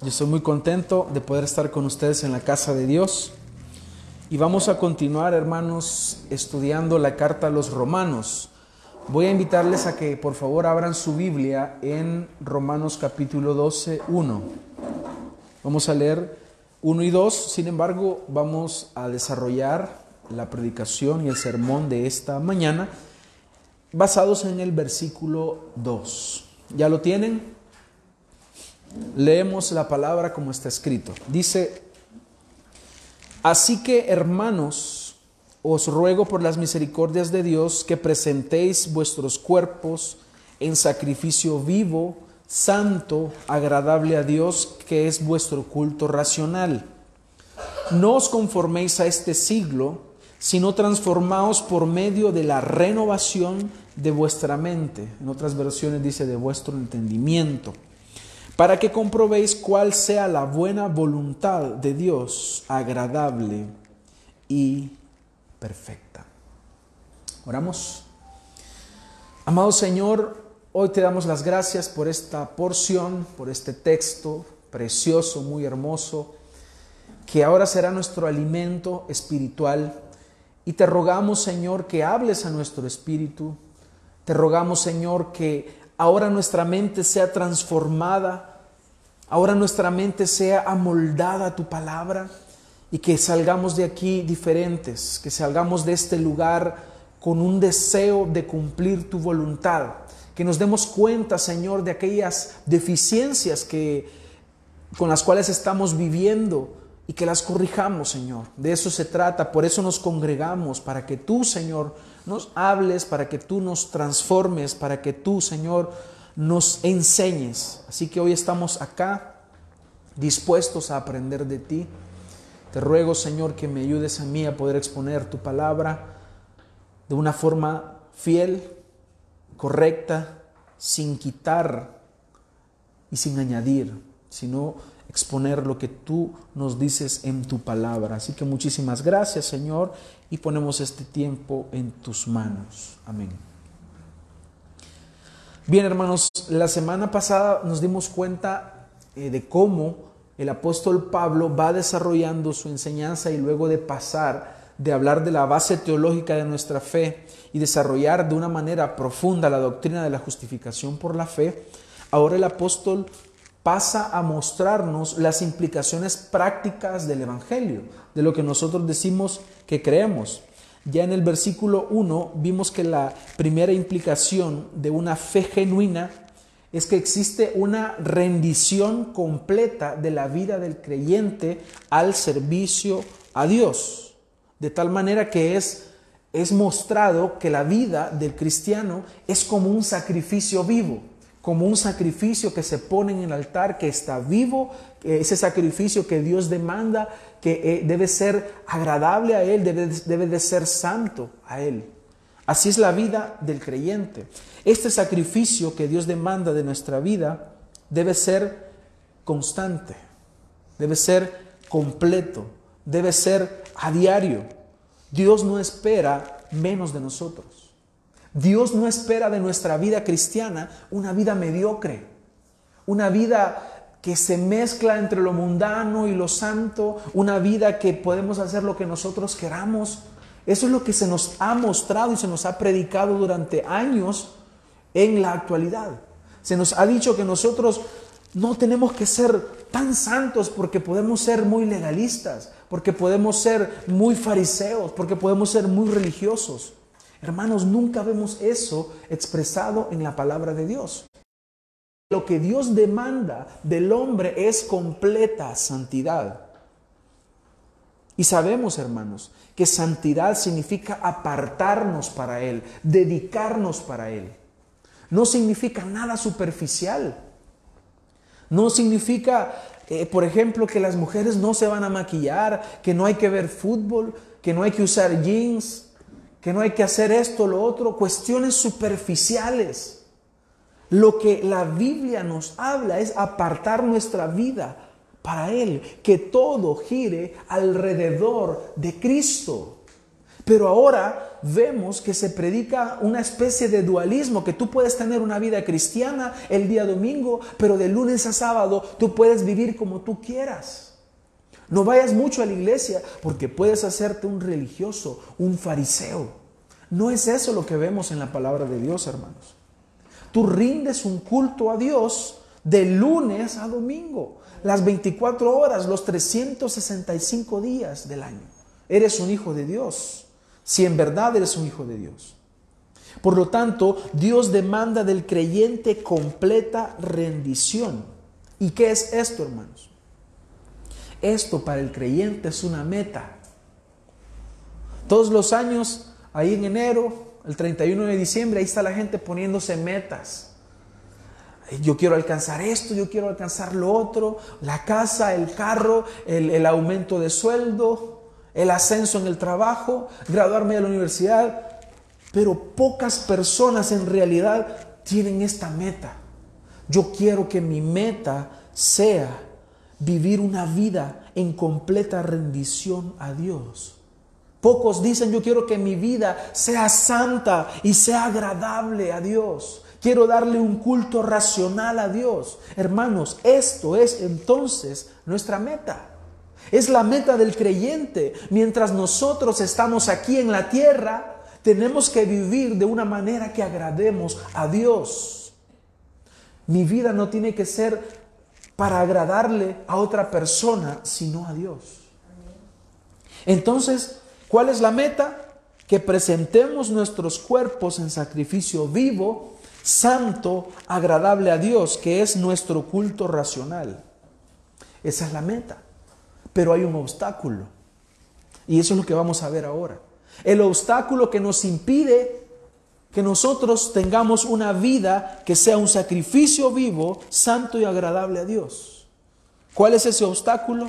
Yo estoy muy contento de poder estar con ustedes en la casa de Dios. Y vamos a continuar, hermanos, estudiando la carta a los romanos. Voy a invitarles a que por favor abran su Biblia en Romanos capítulo 12, 1. Vamos a leer 1 y 2, sin embargo, vamos a desarrollar la predicación y el sermón de esta mañana basados en el versículo 2. ¿Ya lo tienen? Leemos la palabra como está escrito. Dice, así que hermanos, os ruego por las misericordias de Dios que presentéis vuestros cuerpos en sacrificio vivo, santo, agradable a Dios, que es vuestro culto racional. No os conforméis a este siglo, sino transformaos por medio de la renovación de vuestra mente. En otras versiones dice de vuestro entendimiento para que comprobéis cuál sea la buena voluntad de Dios, agradable y perfecta. Oramos. Amado Señor, hoy te damos las gracias por esta porción, por este texto precioso, muy hermoso, que ahora será nuestro alimento espiritual. Y te rogamos, Señor, que hables a nuestro espíritu. Te rogamos, Señor, que ahora nuestra mente sea transformada, ahora nuestra mente sea amoldada a tu palabra y que salgamos de aquí diferentes, que salgamos de este lugar con un deseo de cumplir tu voluntad, que nos demos cuenta, Señor, de aquellas deficiencias que con las cuales estamos viviendo y que las corrijamos, Señor. De eso se trata, por eso nos congregamos, para que tú, Señor, nos hables, para que tú nos transformes, para que tú, Señor, nos enseñes. Así que hoy estamos acá dispuestos a aprender de ti. Te ruego, Señor, que me ayudes a mí a poder exponer tu palabra de una forma fiel, correcta, sin quitar y sin añadir, sino exponer lo que tú nos dices en tu palabra. Así que muchísimas gracias, Señor, y ponemos este tiempo en tus manos. Amén. Bien, hermanos, la semana pasada nos dimos cuenta eh, de cómo el apóstol Pablo va desarrollando su enseñanza y luego de pasar de hablar de la base teológica de nuestra fe y desarrollar de una manera profunda la doctrina de la justificación por la fe, ahora el apóstol pasa a mostrarnos las implicaciones prácticas del Evangelio, de lo que nosotros decimos que creemos. Ya en el versículo 1 vimos que la primera implicación de una fe genuina es que existe una rendición completa de la vida del creyente al servicio a Dios, de tal manera que es, es mostrado que la vida del cristiano es como un sacrificio vivo como un sacrificio que se pone en el altar, que está vivo, ese sacrificio que Dios demanda, que eh, debe ser agradable a Él, debe, debe de ser santo a Él. Así es la vida del creyente. Este sacrificio que Dios demanda de nuestra vida debe ser constante, debe ser completo, debe ser a diario. Dios no espera menos de nosotros. Dios no espera de nuestra vida cristiana una vida mediocre, una vida que se mezcla entre lo mundano y lo santo, una vida que podemos hacer lo que nosotros queramos. Eso es lo que se nos ha mostrado y se nos ha predicado durante años en la actualidad. Se nos ha dicho que nosotros no tenemos que ser tan santos porque podemos ser muy legalistas, porque podemos ser muy fariseos, porque podemos ser muy religiosos. Hermanos, nunca vemos eso expresado en la palabra de Dios. Lo que Dios demanda del hombre es completa santidad. Y sabemos, hermanos, que santidad significa apartarnos para Él, dedicarnos para Él. No significa nada superficial. No significa, eh, por ejemplo, que las mujeres no se van a maquillar, que no hay que ver fútbol, que no hay que usar jeans, que no hay que hacer esto, lo otro, cuestiones superficiales. Lo que la Biblia nos habla es apartar nuestra vida para Él, que todo gire alrededor de Cristo. Pero ahora vemos que se predica una especie de dualismo, que tú puedes tener una vida cristiana el día domingo, pero de lunes a sábado tú puedes vivir como tú quieras. No vayas mucho a la iglesia porque puedes hacerte un religioso, un fariseo. No es eso lo que vemos en la palabra de Dios, hermanos. Tú rindes un culto a Dios de lunes a domingo, las 24 horas, los 365 días del año. Eres un hijo de Dios, si en verdad eres un hijo de Dios. Por lo tanto, Dios demanda del creyente completa rendición. ¿Y qué es esto, hermanos? Esto para el creyente es una meta. Todos los años, ahí en enero, el 31 de diciembre, ahí está la gente poniéndose metas. Yo quiero alcanzar esto, yo quiero alcanzar lo otro, la casa, el carro, el, aumento de sueldo, el ascenso en el trabajo, graduarme de la universidad. Pero pocas personas en realidad tienen esta meta. Yo quiero que mi meta sea vivir una vida en completa rendición a Dios. Pocos dicen, yo quiero que mi vida sea santa y sea agradable a Dios. Quiero darle un culto racional a Dios. Hermanos, esto es entonces nuestra meta. Es la meta del creyente. Mientras nosotros estamos aquí en la tierra, tenemos que vivir de una manera que agrademos a Dios. Mi vida no tiene que ser para agradarle a otra persona, sino a Dios. Entonces, ¿Cuál es la meta? Que presentemos nuestros cuerpos en sacrificio vivo, santo, agradable a Dios, que es nuestro culto racional. Esa es la meta. Pero hay un obstáculo. Y eso es lo que vamos a ver ahora. El obstáculo que nos impide que nosotros tengamos una vida que sea un sacrificio vivo, santo y agradable a Dios. ¿Cuál es ese obstáculo?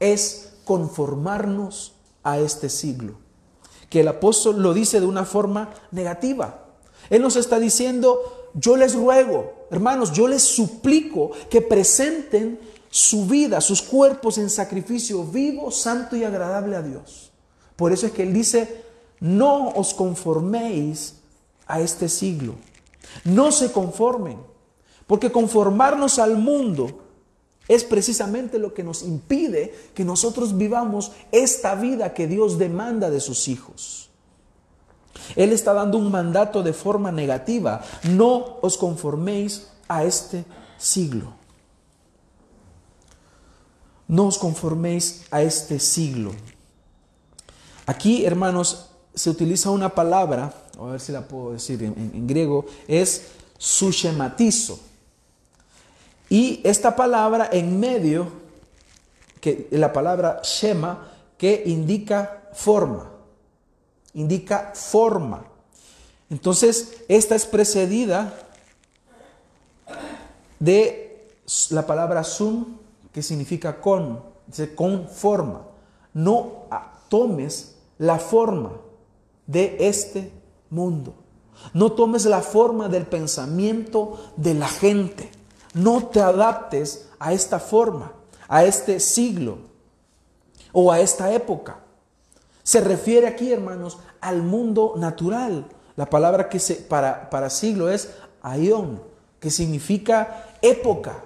Es conformarnos a este siglo. Que el apóstol lo dice de una forma negativa. Él nos está diciendo, yo les ruego, hermanos, yo les suplico que presenten su vida, sus cuerpos en sacrificio vivo, santo y agradable a Dios. Por eso es que Él dice, no os conforméis a este siglo. No se conformen, porque conformarnos al mundo es precisamente lo que nos impide que nosotros vivamos esta vida que Dios demanda de sus hijos. Él está dando un mandato de forma negativa. No os conforméis a este siglo. No os conforméis a este siglo. Aquí, hermanos, se utiliza una palabra, a ver si la puedo decir en, griego, es sushematizo. Y esta palabra en medio, que la palabra Shema, que indica forma, indica forma. Entonces, esta es precedida de la palabra sum, que significa con, con forma. No tomes la forma de este mundo. No tomes la forma del pensamiento de la gente. No te adaptes a esta forma, a este siglo o a esta época. Se refiere aquí, hermanos, al mundo natural. La palabra que se, para, para siglo es aion, que significa época.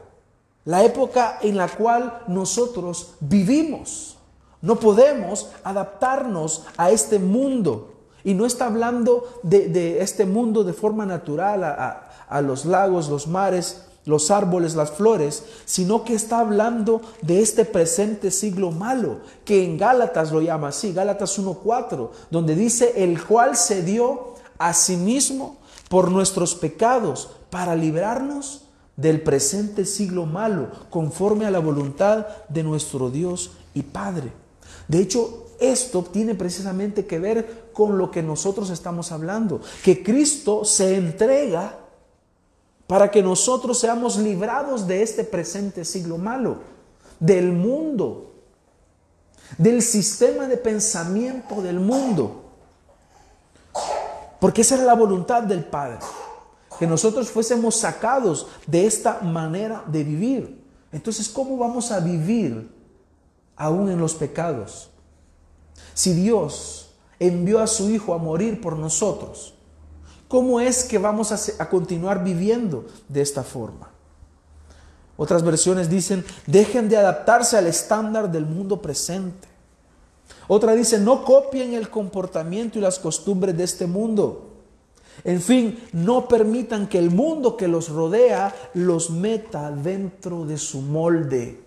La época en la cual nosotros vivimos. No podemos adaptarnos a este mundo. Y no está hablando de, este mundo de forma natural, a, a los lagos, los mares, los árboles, las flores, sino que está hablando de este presente siglo malo, que en Gálatas lo llama así, Gálatas 1.4, donde dice, el cual se dio a sí mismo por nuestros pecados para librarnos del presente siglo malo, conforme a la voluntad de nuestro Dios y Padre. De hecho, esto tiene precisamente que ver con lo que nosotros estamos hablando, que Cristo se entrega para que nosotros seamos librados de este presente siglo malo, del mundo, del sistema de pensamiento del mundo. Porque esa era la voluntad del Padre, que nosotros fuésemos sacados de esta manera de vivir. Entonces, ¿cómo vamos a vivir aún en los pecados? Si Dios envió a su Hijo a morir por nosotros, ¿cómo es que vamos a, continuar viviendo de esta forma? Otras versiones dicen, dejen de adaptarse al estándar del mundo presente. Otra dice, no copien el comportamiento y las costumbres de este mundo. En fin, no permitan que el mundo que los rodea los meta dentro de su molde.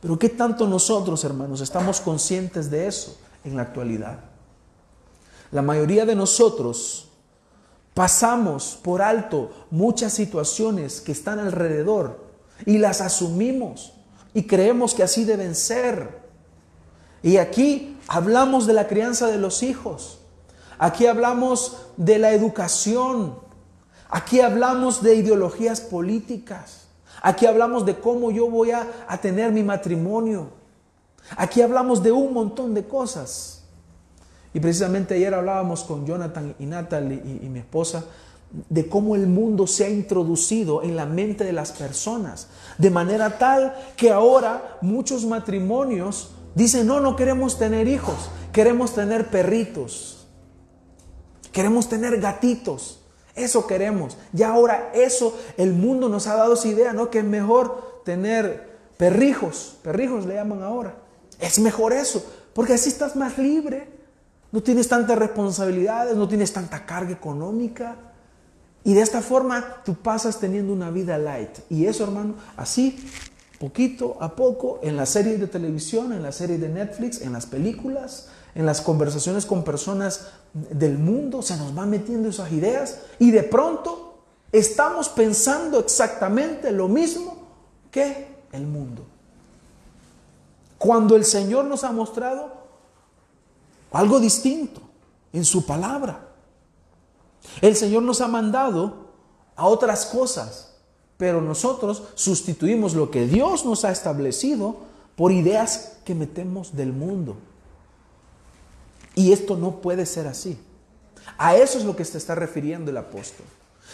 Pero ¿qué tanto nosotros, hermanos, estamos conscientes de eso en la actualidad? La mayoría de nosotros pasamos por alto muchas situaciones que están alrededor y las asumimos y creemos que así deben ser. Y aquí hablamos de la crianza de los hijos. Aquí hablamos de la educación. Aquí hablamos de ideologías políticas. Aquí hablamos de cómo yo voy a, tener mi matrimonio. Aquí hablamos de un montón de cosas. Y precisamente ayer hablábamos con Jonathan y Natalie y, y mi esposa de cómo el mundo se ha introducido en la mente de las personas. De manera tal que ahora muchos matrimonios dicen, no, no queremos tener hijos, queremos tener perritos. Queremos tener gatitos. Eso queremos. Ya ahora eso, el mundo nos ha dado esa idea, ¿no? Que es mejor tener perrijos. Perrijos le llaman ahora. Es mejor eso, porque así estás más libre. No tienes tantas responsabilidades, no tienes tanta carga económica. Y de esta forma tú pasas teniendo una vida light. Y eso, hermano, así, poquito a poco, en las series de televisión, en las series de Netflix, en las películas, en las conversaciones con personas del mundo, se nos van metiendo esas ideas y de pronto estamos pensando exactamente lo mismo que el mundo. Cuando el Señor nos ha mostrado algo distinto en su palabra. El Señor nos ha mandado a otras cosas, pero nosotros sustituimos lo que Dios nos ha establecido por ideas que metemos del mundo. Y esto no puede ser así. A eso es lo que se está refiriendo el apóstol.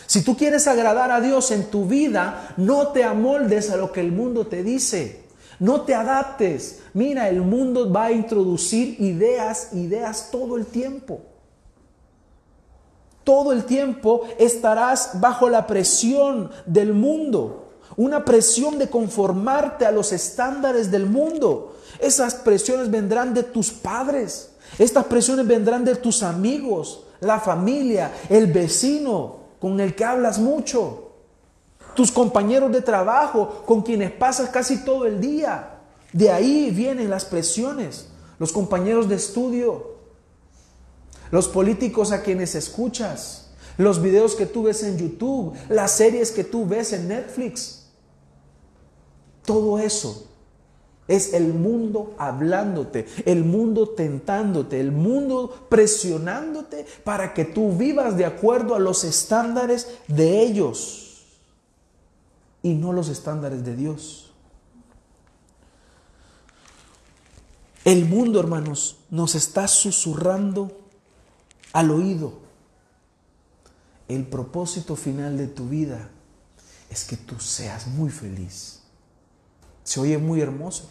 Si tú quieres agradar a Dios en tu vida, no te amoldes a lo que el mundo te dice. No te adaptes. Mira, el mundo va a introducir ideas, ideas todo el tiempo. Todo el tiempo estarás bajo la presión del mundo. Una presión de conformarte a los estándares del mundo. Esas presiones vendrán de tus padres. Estas presiones vendrán de tus amigos, la familia, el vecino con el que hablas mucho, tus compañeros de trabajo con quienes pasas casi todo el día. De ahí vienen las presiones, los compañeros de estudio, los políticos a quienes escuchas, los videos que tú ves en YouTube, las series que tú ves en Netflix. Todo eso es el mundo hablándote, el mundo tentándote, el mundo presionándote para que tú vivas de acuerdo a los estándares de ellos y no los estándares de Dios. El mundo, hermanos, nos está susurrando al oído. El propósito final de tu vida es que tú seas muy feliz. Se oye muy hermoso.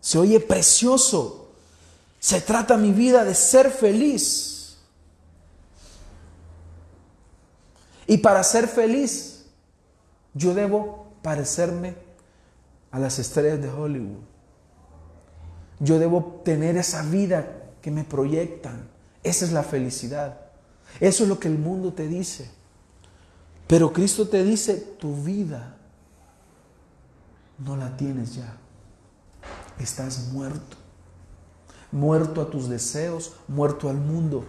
Se oye precioso. Se trata mi vida de ser feliz. Y para ser feliz, yo debo parecerme a las estrellas de Hollywood. Yo debo tener esa vida que me proyectan. Esa es la felicidad. Eso es lo que el mundo te dice. Pero Cristo te dice, tu vida no la tienes ya estás muerto. Muerto a tus deseos, muerto al mundo.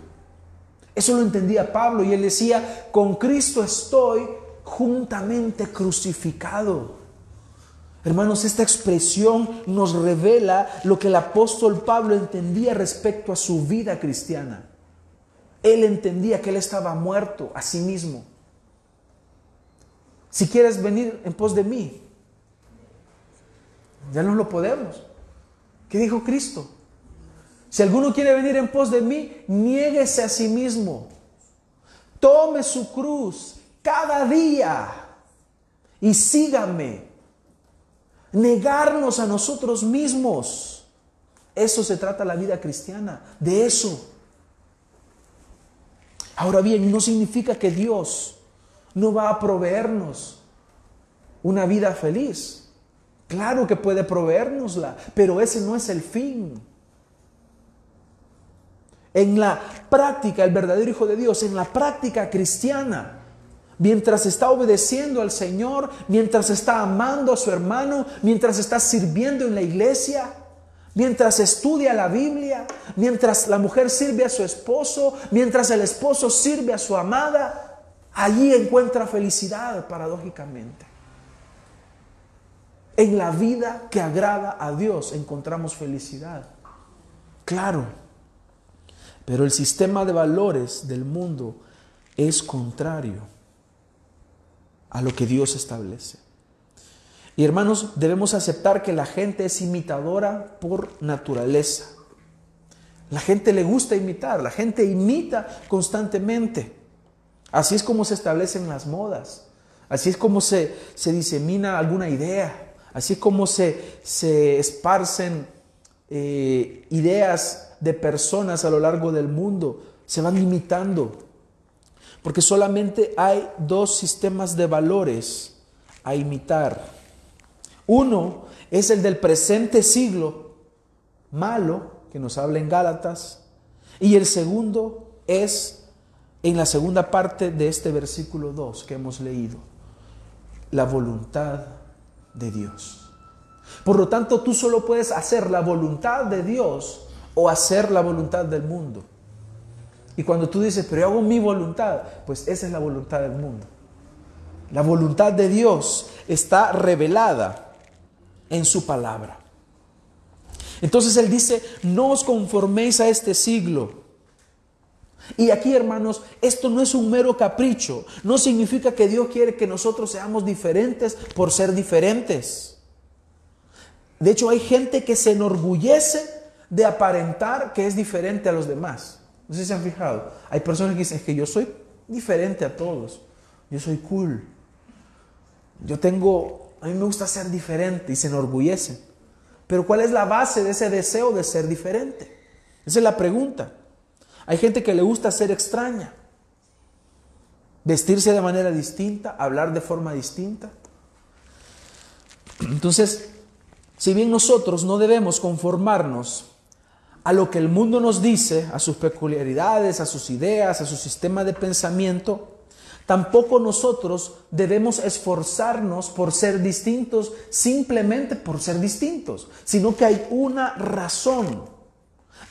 Eso lo entendía Pablo y él decía, con Cristo estoy juntamente crucificado. Hermanos, esta expresión nos revela lo que el apóstol Pablo entendía respecto a su vida cristiana. Él entendía que él estaba muerto a sí mismo. Si quieres venir en pos de mí, ya no lo podemos. ¿Qué dijo Cristo? Si alguno quiere venir en pos de mí, niéguese a sí mismo. Tome su cruz cada día y sígame. Negarnos a nosotros mismos. Eso se trata la vida cristiana, de eso. Ahora bien, no significa que Dios no va a proveernos una vida feliz. Claro que puede proveérnosla, pero ese no es el fin. En la práctica, el verdadero Hijo de Dios, en la práctica cristiana, mientras está obedeciendo al Señor, mientras está amando a su hermano, mientras está sirviendo en la iglesia, mientras estudia la Biblia, mientras la mujer sirve a su esposo, mientras el esposo sirve a su amada, allí encuentra felicidad paradójicamente. En la vida que agrada a Dios encontramos felicidad. Claro, pero el sistema de valores del mundo es contrario a lo que Dios establece. Y hermanos, debemos aceptar que la gente es imitadora por naturaleza. La gente le gusta imitar, la gente imita constantemente. Así es como se establecen las modas, así es como se, se disemina alguna idea, así como se, se esparcen eh, ideas de personas a lo largo del mundo, se van imitando. Porque solamente hay dos sistemas de valores a imitar. Uno es el del presente siglo, malo, que nos habla en Gálatas. Y el segundo es en la segunda parte de este versículo 2 que hemos leído, la voluntad de Dios. Por lo tanto, tú solo puedes hacer la voluntad de Dios o hacer la voluntad del mundo. Y cuando tú dices, pero yo hago mi voluntad, pues esa es la voluntad del mundo. La voluntad de Dios está revelada en su palabra. Entonces Él dice, no os conforméis a este siglo. Y aquí, hermanos, esto no es un mero capricho. No significa que Dios quiere que nosotros seamos diferentes por ser diferentes. De hecho, hay gente que se enorgullece de aparentar que es diferente a los demás. No sé si se han fijado. Hay personas que dicen que yo soy diferente a todos. Yo soy cool. Yo tengo a mí me gusta ser diferente y se enorgullecen. Pero ¿cuál es la base de ese deseo de ser diferente? Esa es la pregunta. Hay gente que le gusta ser extraña, vestirse de manera distinta, hablar de forma distinta. Entonces, si bien nosotros no debemos conformarnos a lo que el mundo nos dice, a sus peculiaridades, a sus ideas, a su sistema de pensamiento, Tampoco nosotros debemos esforzarnos por ser distintos simplemente por ser distintos, sino que hay una razón.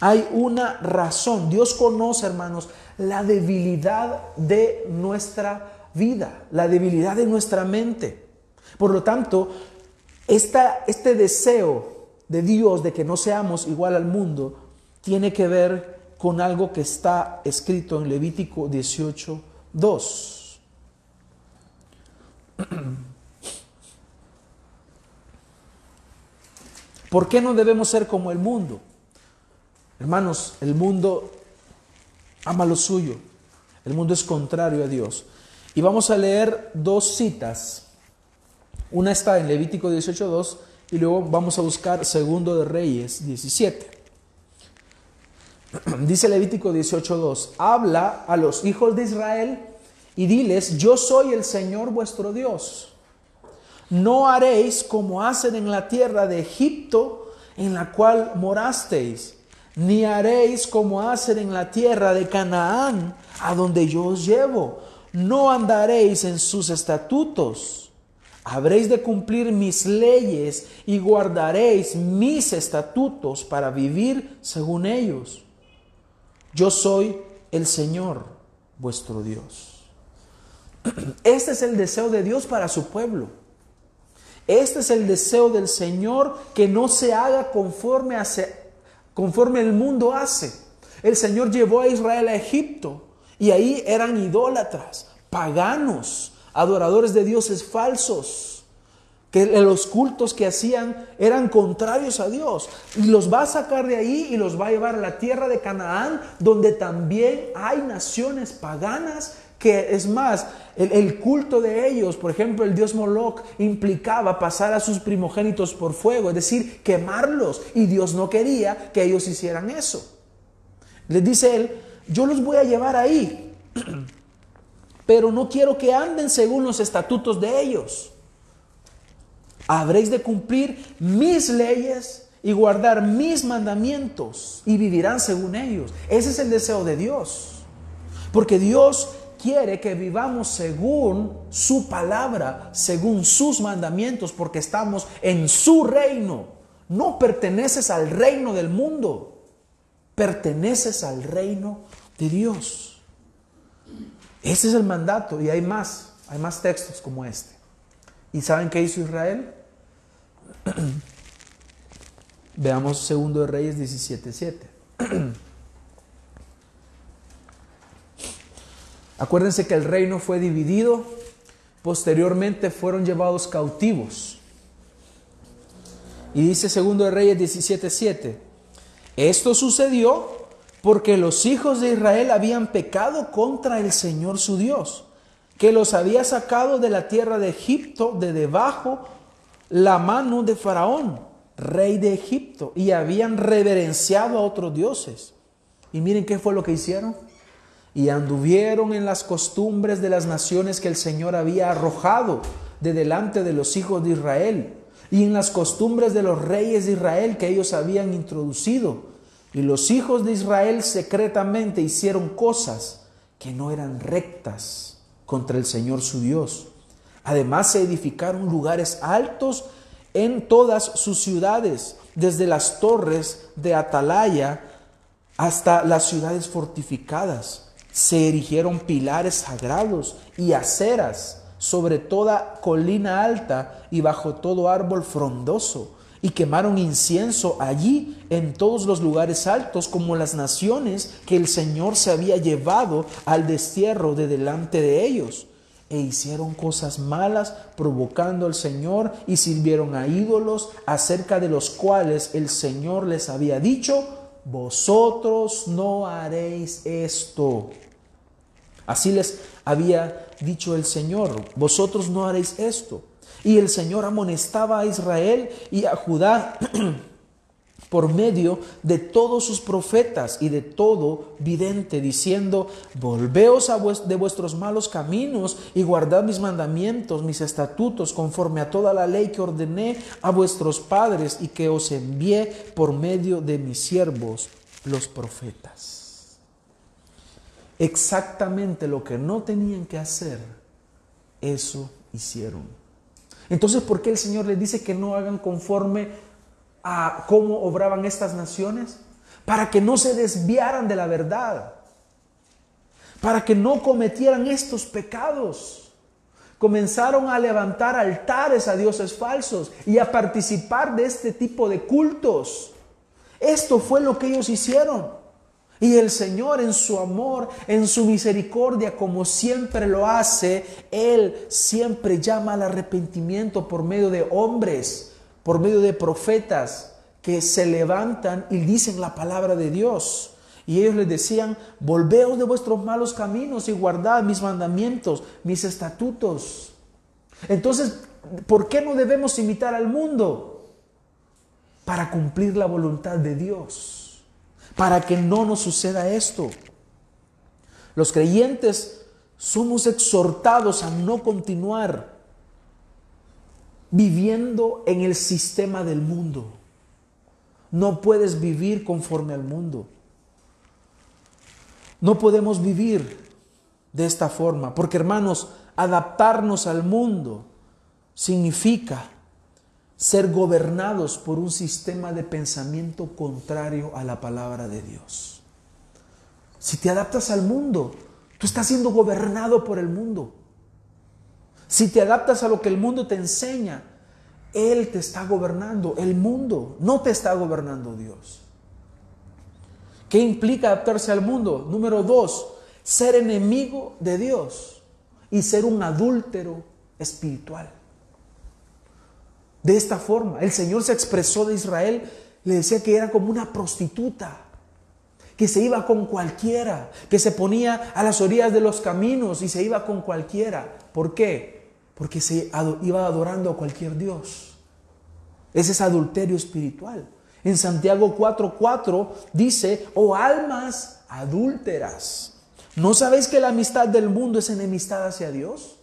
Hay una razón. Dios conoce, hermanos, la debilidad de nuestra vida, la debilidad de nuestra mente. Por lo tanto, este deseo de Dios de que no seamos igual al mundo tiene que ver con algo que está escrito en Levítico 18, 2. ¿Por qué no debemos ser como el mundo? Hermanos, el mundo ama lo suyo. El mundo es contrario a Dios. Y vamos a leer dos citas. Una está en Levítico 18.2 y luego vamos a buscar Segundo de Reyes 17. Dice Levítico 18.2, habla a los hijos de Israel y diles, yo soy el Señor vuestro Dios. No haréis como hacen en la tierra de Egipto en la cual morasteis, ni haréis como hacen en la tierra de Canaán, a donde yo os llevo. No andaréis en sus estatutos. Habréis de cumplir mis leyes y guardaréis mis estatutos para vivir según ellos. Yo soy el Señor vuestro Dios. Este es el deseo de Dios para su pueblo. Este es el deseo del Señor que no se haga conforme, conforme el mundo hace. El Señor llevó a Israel a Egipto y ahí eran idólatras, paganos, adoradores de dioses falsos que los cultos que hacían eran contrarios a Dios. Y los va a sacar de ahí y los va a llevar a la tierra de Canaán, donde también hay naciones paganas que es más, el, culto de ellos, por ejemplo, el dios Moloch, implicaba pasar a sus primogénitos por fuego, es decir, quemarlos. Y Dios no quería que ellos hicieran eso. Les dice él, yo los voy a llevar ahí, pero no quiero que anden según los estatutos de ellos. Habréis de cumplir mis leyes y guardar mis mandamientos y vivirán según ellos. Ese es el deseo de Dios. Porque Dios quiere que vivamos según su palabra, según sus mandamientos, porque estamos en su reino. No perteneces al reino del mundo, perteneces al reino de Dios. Ese es el mandato y hay más, hay más textos como este. ¿Y saben qué hizo Israel? Veamos segundo de Reyes 17:7. Acuérdense que el reino fue dividido, posteriormente fueron llevados cautivos. Y dice segundo de Reyes 17:7, esto sucedió porque los hijos de Israel habían pecado contra el Señor su Dios, que los había sacado de la tierra de Egipto de debajo la mano de Faraón, rey de Egipto, y habían reverenciado a otros dioses. Y miren qué fue lo que hicieron y anduvieron en las costumbres de las naciones que el Señor había arrojado de delante de los hijos de Israel, y en las costumbres de los reyes de Israel que ellos habían introducido. Y los hijos de Israel secretamente hicieron cosas que no eran rectas contra el Señor su Dios. Además se edificaron lugares altos en todas sus ciudades, desde las torres de Atalaya hasta las ciudades fortificadas se erigieron pilares sagrados y aceras sobre toda colina alta y bajo todo árbol frondoso, y quemaron incienso allí en todos los lugares altos, como las naciones que el Señor se había llevado al destierro de delante de ellos. E hicieron cosas malas, provocando al Señor, y sirvieron a ídolos, acerca de los cuales el Señor les había dicho, vosotros no haréis esto. Así les había dicho el Señor, vosotros no haréis esto. Y el Señor amonestaba a Israel y a Judá por medio de todos sus profetas y de todo vidente, diciendo, volveos de vuestros malos caminos y guardad mis mandamientos, mis estatutos, conforme a toda la ley que ordené a vuestros padres y que os envié por medio de mis siervos, los profetas exactamente lo que no tenían que hacer, eso hicieron. Entonces, ¿por qué el Señor les dice que no hagan conforme a cómo obraban estas naciones? Para que no se desviaran de la verdad, para que no cometieran estos pecados. Comenzaron a levantar altares a dioses falsos y a participar de este tipo de cultos. Esto fue lo que ellos hicieron. Y el Señor en su amor, en su misericordia, como siempre lo hace, Él siempre llama al arrepentimiento por medio de hombres, por medio de profetas que se levantan y dicen la palabra de Dios. Y ellos les decían, volveos de vuestros malos caminos y guardad mis mandamientos, mis estatutos. Entonces, ¿por qué no debemos imitar al mundo? Para cumplir la voluntad de Dios para que no nos suceda esto. Los creyentes somos exhortados a no continuar viviendo en el sistema del mundo. No puedes vivir conforme al mundo. No podemos vivir de esta forma, porque hermanos, adaptarnos al mundo significa ser gobernados por un sistema de pensamiento contrario a la palabra de Dios. Si te adaptas al mundo, tú estás siendo gobernado por el mundo. Si te adaptas a lo que el mundo te enseña, Él te está gobernando, el mundo, no te está gobernando Dios. ¿Qué implica adaptarse al mundo? Número dos, ser enemigo de Dios y ser un adúltero espiritual. De esta forma, el Señor se expresó de Israel, le decía que era como una prostituta, que se iba con cualquiera, que se ponía a las orillas de los caminos y se iba con cualquiera. ¿Por qué? Porque se iba adorando a cualquier Dios. Ese es adulterio espiritual. En Santiago 4:4 dice, oh almas adúlteras, ¿no sabéis que la amistad del mundo es enemistad hacia Dios?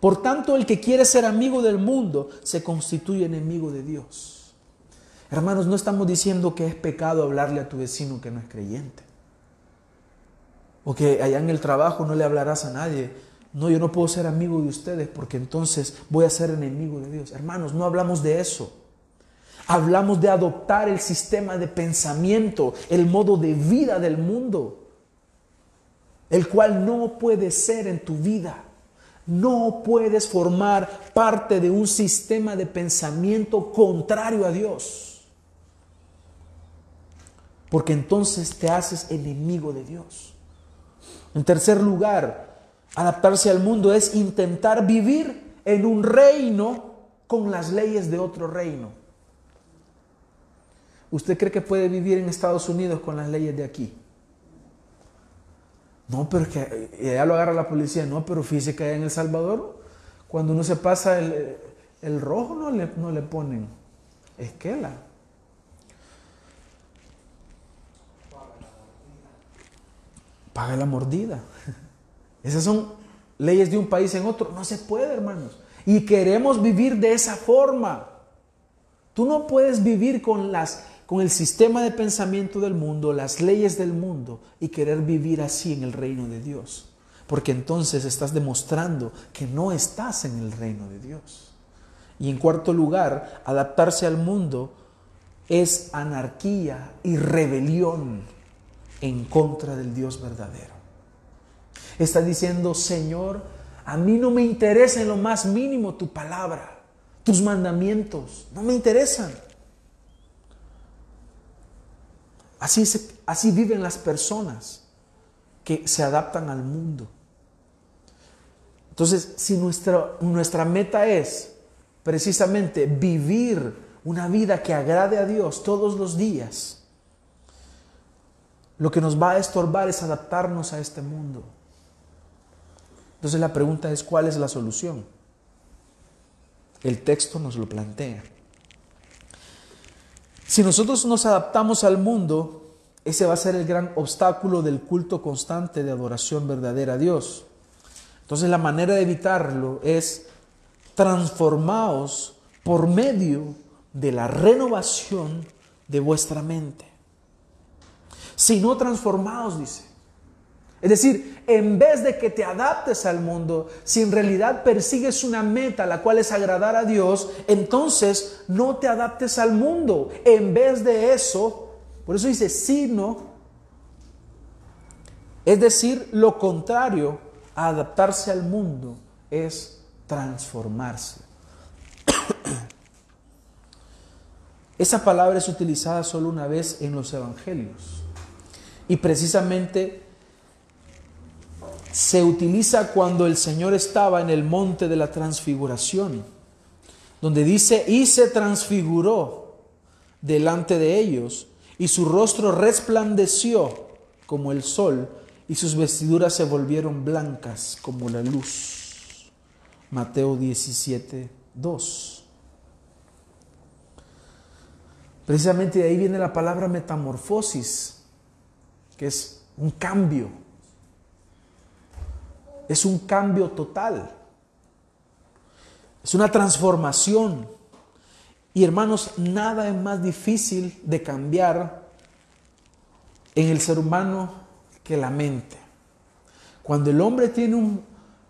Por tanto, el que quiere ser amigo del mundo se constituye enemigo de Dios. Hermanos, no estamos diciendo que es pecado hablarle a tu vecino que no es creyente. O que allá en el trabajo no le hablarás a nadie. No, yo no puedo ser amigo de ustedes porque entonces voy a ser enemigo de Dios. Hermanos, no hablamos de eso. Hablamos de adoptar el sistema de pensamiento, el modo de vida del mundo, el cual no puede ser en tu vida. No puedes formar parte de un sistema de pensamiento contrario a Dios. Porque entonces te haces enemigo de Dios. En tercer lugar, adaptarse al mundo es intentar vivir en un reino con las leyes de otro reino. ¿Usted cree que puede vivir en Estados Unidos con las leyes de aquí? No, pero es que ya lo agarra la policía. No, pero fíjese que allá en El Salvador, cuando uno se pasa el, rojo, no le, no le ponen esquela. Paga la mordida. Esas son leyes de un país en otro. No se puede, hermanos. Y queremos vivir de esa forma. Tú no puedes vivir con las con el sistema de pensamiento del mundo, las leyes del mundo y querer vivir así en el reino de Dios. Porque entonces estás demostrando que no estás en el reino de Dios. Y en cuarto lugar, adaptarse al mundo es anarquía y rebelión en contra del Dios verdadero. Está diciendo, Señor, a mí no me interesa en lo más mínimo tu palabra, tus mandamientos, no me interesan. Así, así viven las personas que se adaptan al mundo. Entonces, si nuestra, nuestra meta es precisamente vivir una vida que agrade a Dios todos los días, lo que nos va a estorbar es adaptarnos a este mundo. Entonces la pregunta es, ¿cuál es la solución? El texto nos lo plantea. Si nosotros nos adaptamos al mundo, ese va a ser el gran obstáculo del culto constante de adoración verdadera a Dios. Entonces la manera de evitarlo es transformaos por medio de la renovación de vuestra mente. Si no transformaos, dice. Es decir, en vez de que te adaptes al mundo, si en realidad persigues una meta, la cual es agradar a Dios, entonces no te adaptes al mundo. En vez de eso, por eso dice, sino, es decir, lo contrario a adaptarse al mundo es transformarse. Esa palabra es utilizada solo una vez en los evangelios. Y precisamente se utiliza cuando el Señor estaba en el monte de la transfiguración, donde dice, y se transfiguró delante de ellos, y su rostro resplandeció como el sol, y sus vestiduras se volvieron blancas como la luz. Mateo 17, 2. Precisamente de ahí viene la palabra metamorfosis, que es un cambio es un cambio total. Es una transformación. Y hermanos, nada es más difícil de cambiar en el ser humano que la mente. Cuando el hombre tiene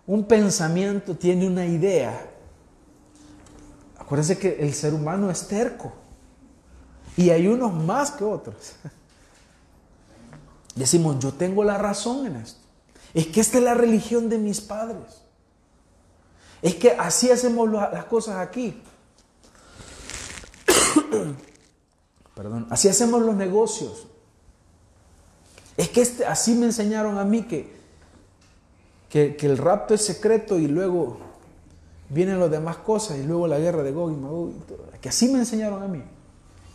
un, pensamiento, tiene una idea, acuérdense que el ser humano es terco. Y hay unos más que otros. Decimos, yo tengo la razón en esto. Es que esta es la religión de mis padres. Es que así hacemos las cosas aquí. Perdón, así hacemos los negocios. Es que este, así me enseñaron a mí que, que, el rapto es secreto y luego vienen las demás cosas y luego la guerra de Gog y Magog. Que así me enseñaron a mí.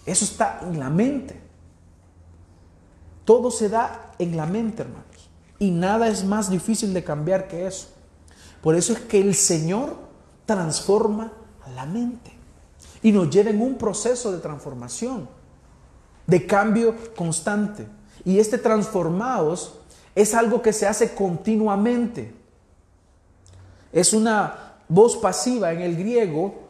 Eso está en la mente. Todo se da en la mente, hermanos. Y nada es más difícil de cambiar que eso. Por eso es que el Señor transforma la mente y nos lleva en un proceso de transformación, de cambio constante. Y este transformados es algo que se hace continuamente. Es una voz pasiva en el griego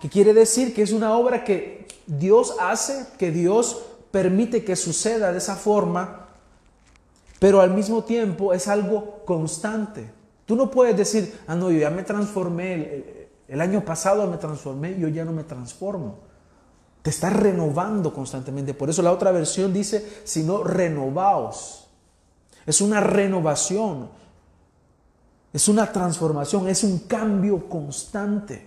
que quiere decir que es una obra que Dios hace, que Dios permite que suceda de esa forma, pero al mismo tiempo es algo constante. Tú no puedes decir, ah, no, yo ya me transformé, el, año pasado me transformé, yo ya no me transformo. Te estás renovando constantemente. Por eso la otra versión dice, sino renovaos. Es una renovación, es una transformación, es un cambio constante.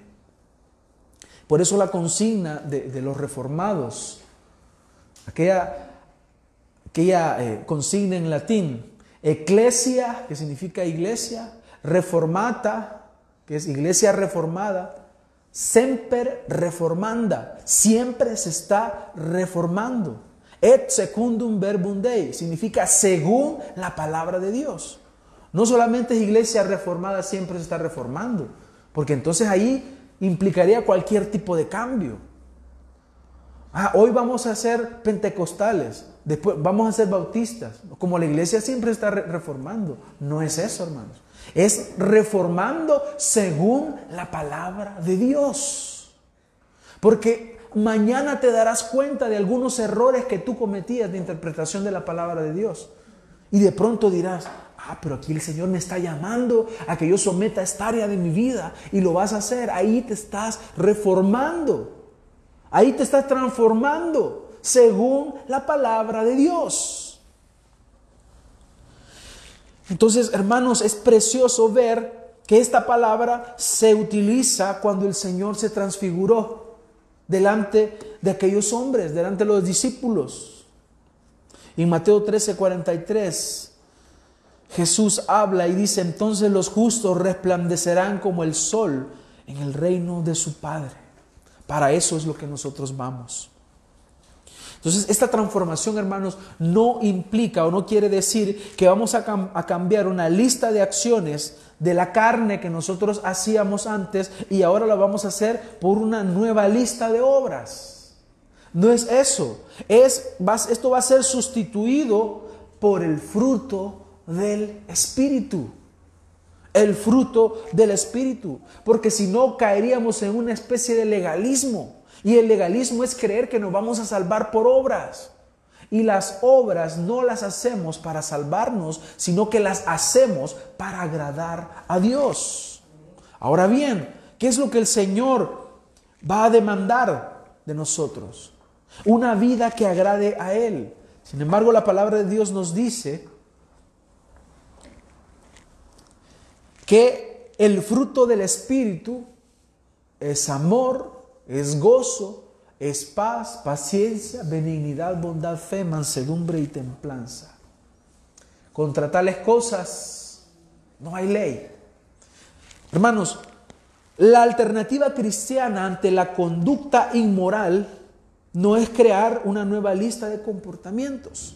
Por eso la consigna de, los reformados, aquella, aquella eh, consigna en latín, eclesia, que significa iglesia, reformata, que es iglesia reformada, semper reformanda, siempre se está reformando. Et secundum verbum Dei significa según la palabra de Dios. No solamente es iglesia reformada, siempre se está reformando, porque entonces ahí implicaría cualquier tipo de cambio. Ah, hoy vamos a ser pentecostales, después vamos a ser bautistas, como la iglesia siempre está reformando. No es eso, hermanos. Es reformando según la palabra de Dios. Porque mañana te darás cuenta de algunos errores que tú cometías de interpretación de la palabra de Dios. Y de pronto dirás, ah, pero aquí el Señor me está llamando a que yo someta esta área de mi vida y lo vas a hacer. Ahí te estás reformando. Ahí te estás transformando según la palabra de Dios. Entonces, hermanos, es precioso ver que esta palabra se utiliza cuando el Señor se transfiguró delante de aquellos hombres, delante de los discípulos. En Mateo 13, 43, Jesús habla y dice, entonces los justos resplandecerán como el sol en el reino de su Padre. Para eso es lo que nosotros vamos. Entonces, esta transformación, hermanos, no implica o no quiere decir que vamos a, cambiar una lista de acciones de la carne que nosotros hacíamos antes y ahora la vamos a hacer por una nueva lista de obras. No es eso. Es, esto va a ser sustituido por el fruto del Espíritu. El fruto del Espíritu. Porque si no, caeríamos en una especie de legalismo. Y el legalismo es creer que nos vamos a salvar por obras. Y las obras no las hacemos para salvarnos, sino que las hacemos para agradar a Dios. Ahora bien, ¿qué es lo que el Señor va a demandar de nosotros? Una vida que agrade a Él. Sin embargo, la palabra de Dios nos dice que el fruto del Espíritu es amor, es gozo, es paz, paciencia, benignidad, bondad, fe, mansedumbre y templanza. Contra tales cosas no hay ley. Hermanos, la alternativa cristiana ante la conducta inmoral no es crear una nueva lista de comportamientos,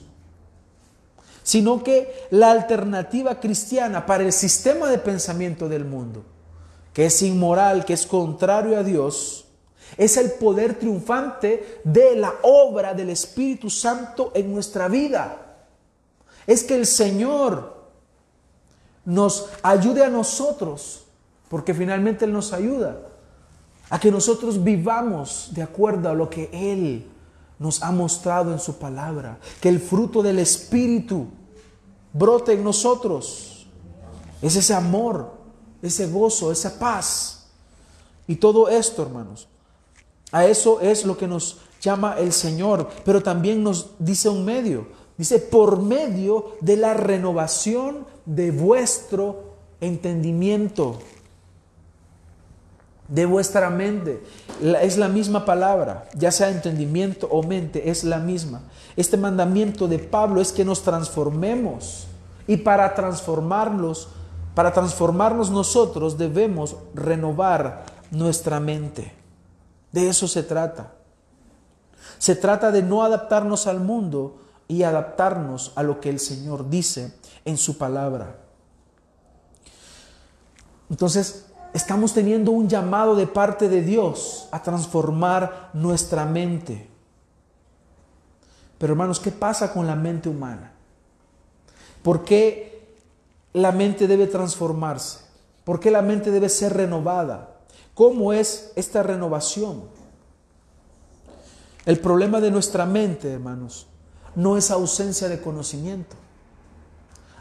sino que la alternativa cristiana para el sistema de pensamiento del mundo, que es inmoral, que es contrario a Dios, es el poder triunfante de la obra del Espíritu Santo en nuestra vida. Es que el Señor nos ayude a nosotros, porque finalmente Él nos ayuda, a que nosotros vivamos de acuerdo a lo que Él nos ha mostrado en su palabra, que el fruto del Espíritu brote en nosotros. Es ese amor, ese gozo, esa paz. Y todo esto, hermanos, a eso es lo que nos llama el Señor, pero también nos dice un medio. Dice, por medio de la renovación de vuestro entendimiento, de vuestra mente. Es la misma palabra, ya sea entendimiento o mente, es la misma. Este mandamiento de Pablo es que nos transformemos y para transformarnos, para transformarnos nosotros debemos renovar nuestra mente. De eso se trata. Se trata de no adaptarnos al mundo y adaptarnos a lo que el Señor dice en su palabra. Entonces, estamos teniendo un llamado de parte de Dios a transformar nuestra mente. Pero hermanos, ¿qué pasa con la mente humana? ¿Por qué la mente debe transformarse? ¿Por qué la mente debe ser renovada? ¿Cómo es esta renovación? El problema de nuestra mente, hermanos, no es ausencia de conocimiento.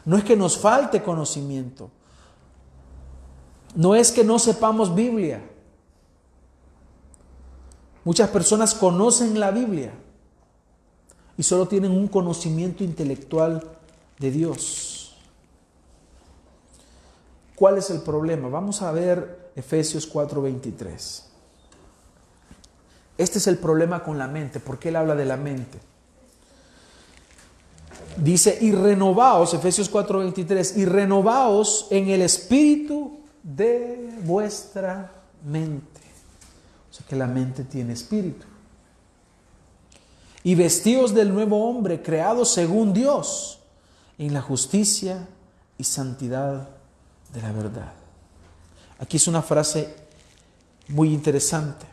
No es que nos falte conocimiento. No es que no sepamos Biblia. Muchas personas conocen la Biblia y solo tienen un conocimiento intelectual de Dios. ¿Cuál es el problema? Vamos a ver Efesios 4:23. Este es el problema con la mente. ¿Por qué él habla de la mente? Dice, y renovaos, Efesios 4:23, y renovaos en el espíritu de vuestra mente. O sea que la mente tiene espíritu. Y vestidos del nuevo hombre, creado según Dios, en la justicia y santidad de la verdad. Aquí es una frase muy interesante.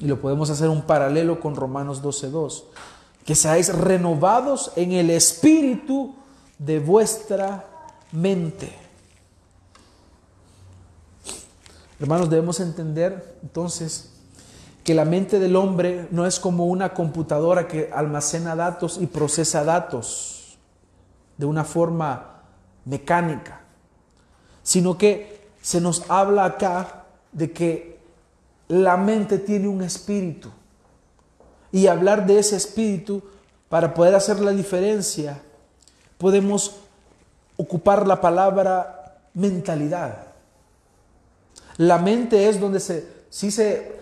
Y lo podemos hacer un paralelo con Romanos 12.2 que seáis renovados en el espíritu de vuestra mente. Hermanos, debemos entender entonces que la mente del hombre no es como una computadora que almacena datos y procesa datos de una forma mecánica, sino que se nos habla acá de que la mente tiene un espíritu y hablar de ese espíritu para poder hacer la diferencia, podemos ocupar la palabra mentalidad. La mente es donde se, sí se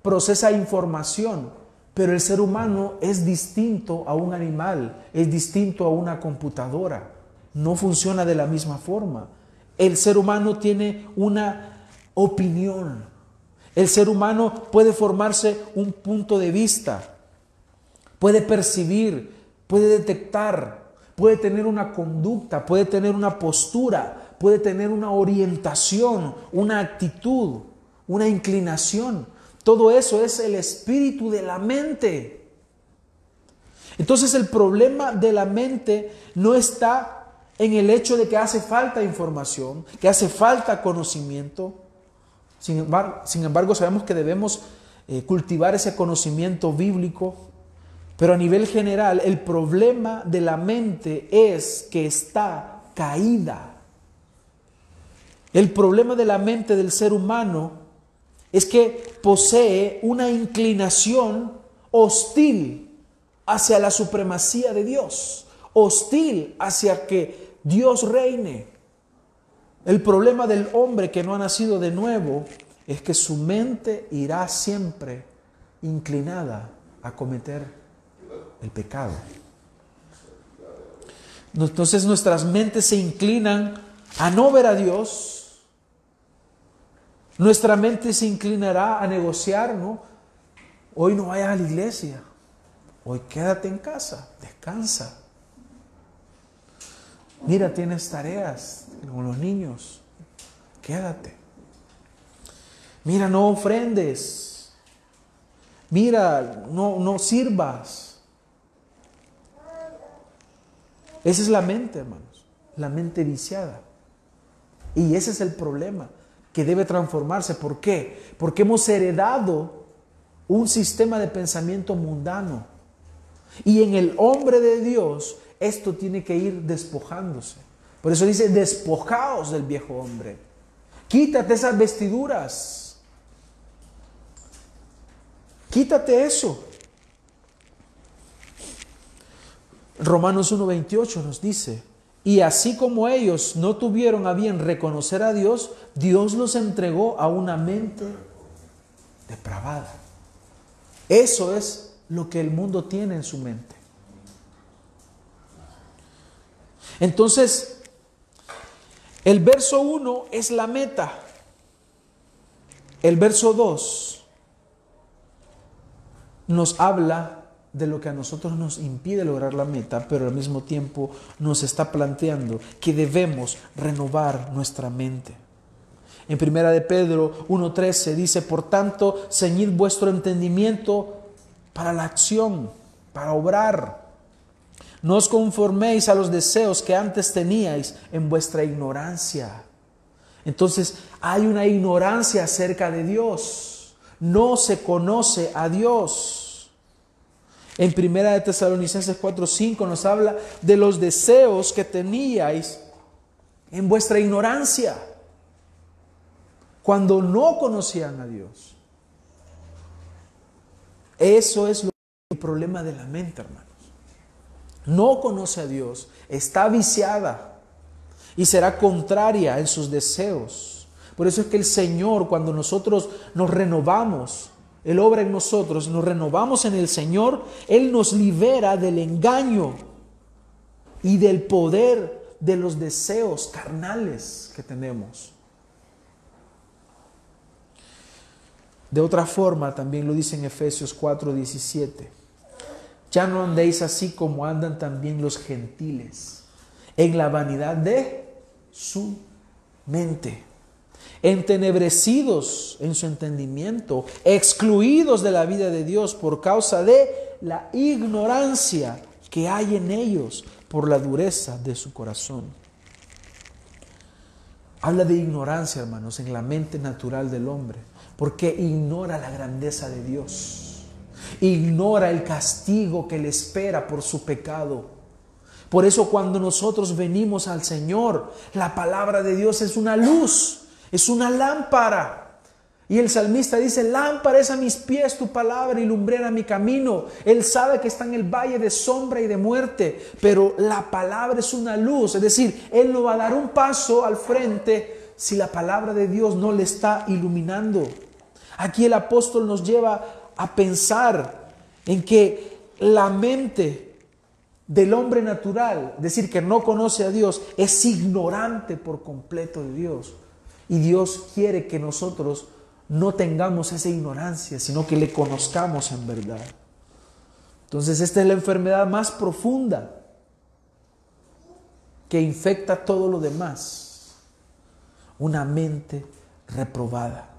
procesa información, pero el ser humano es distinto a un animal, es distinto a una computadora, no funciona de la misma forma. El ser humano tiene una opinión, el ser humano puede formarse un punto de vista, puede percibir, puede detectar, puede tener una conducta, puede tener una postura, puede tener una orientación, una actitud, una inclinación. Todo eso es el espíritu de la mente. Entonces el problema de la mente no está en el hecho de que hace falta información, que hace falta conocimiento, sin embargo, sabemos que debemos eh, cultivar ese conocimiento bíblico, pero a nivel general el problema de la mente es que está caída. El problema de la mente del ser humano es que posee una inclinación hostil hacia la supremacía de Dios, hostil hacia que Dios reine. El problema del hombre que no ha nacido de nuevo es que su mente irá siempre inclinada a cometer el pecado. Entonces nuestras mentes se inclinan a no ver a Dios. Nuestra mente se inclinará a negociar, ¿no? Hoy no vayas a la iglesia. Hoy quédate en casa, descansa. Mira, tienes tareas, con los niños. Quédate. Mira, no ofrendes. Mira, no, no sirvas. Esa es la mente, hermanos. La mente viciada. Y ese es el problema que debe transformarse. ¿Por qué? Porque hemos heredado un sistema de pensamiento mundano. Y en el hombre de Dios esto tiene que ir despojándose. Por eso dice, despojaos del viejo hombre. Quítate esas vestiduras. Quítate eso. Romanos 1.28 nos dice, y así como ellos no tuvieron a bien reconocer a Dios, Dios los entregó a una mente depravada. Eso es lo que el mundo tiene en su mente. Entonces, el verso 1 es la meta. El verso 2 nos habla de lo que a nosotros nos impide lograr la meta, pero al mismo tiempo nos está planteando que debemos renovar nuestra mente. En primera de Pedro 1.13 dice, por tanto, ceñid vuestro entendimiento para la acción, para obrar. No os conforméis a los deseos que antes teníais en vuestra ignorancia. Entonces hay una ignorancia acerca de Dios. No se conoce a Dios. En primera de Tesalonicenses 4:5 nos habla de los deseos que teníais en vuestra ignorancia cuando no conocían a Dios. Eso es el problema de la mente, hermanos. No conoce a Dios, está viciada y será contraria en sus deseos. Por eso es que el Señor, cuando nosotros nos renovamos, Él obra en nosotros, nos renovamos en el Señor, Él nos libera del engaño y del poder de los deseos carnales que tenemos. De otra forma, también lo dice en Efesios 4:17. Ya no andéis así como andan también los gentiles, en la vanidad de su mente, entenebrecidos en su entendimiento, excluidos de la vida de Dios por causa de la ignorancia que hay en ellos por la dureza de su corazón. Habla de ignorancia, hermanos, en la mente natural del hombre porque ignora la grandeza de Dios, ignora el castigo que le espera por su pecado. Por eso cuando nosotros venimos al Señor, la palabra de Dios es una luz, es una lámpara. Y el salmista dice, lámpara es a mis pies tu palabra y lumbrera mi camino. Él sabe que está en el valle de sombra y de muerte, pero la palabra es una luz. Es decir, Él no va a dar un paso al frente si la palabra de Dios no le está iluminando. Aquí el apóstol nos lleva a pensar en que la mente del hombre natural, decir, que no conoce a Dios, es ignorante por completo de Dios. Y Dios quiere que nosotros no tengamos esa ignorancia, sino que le conozcamos en verdad. Entonces esta es la enfermedad más profunda que infecta todo lo demás. Una mente reprobada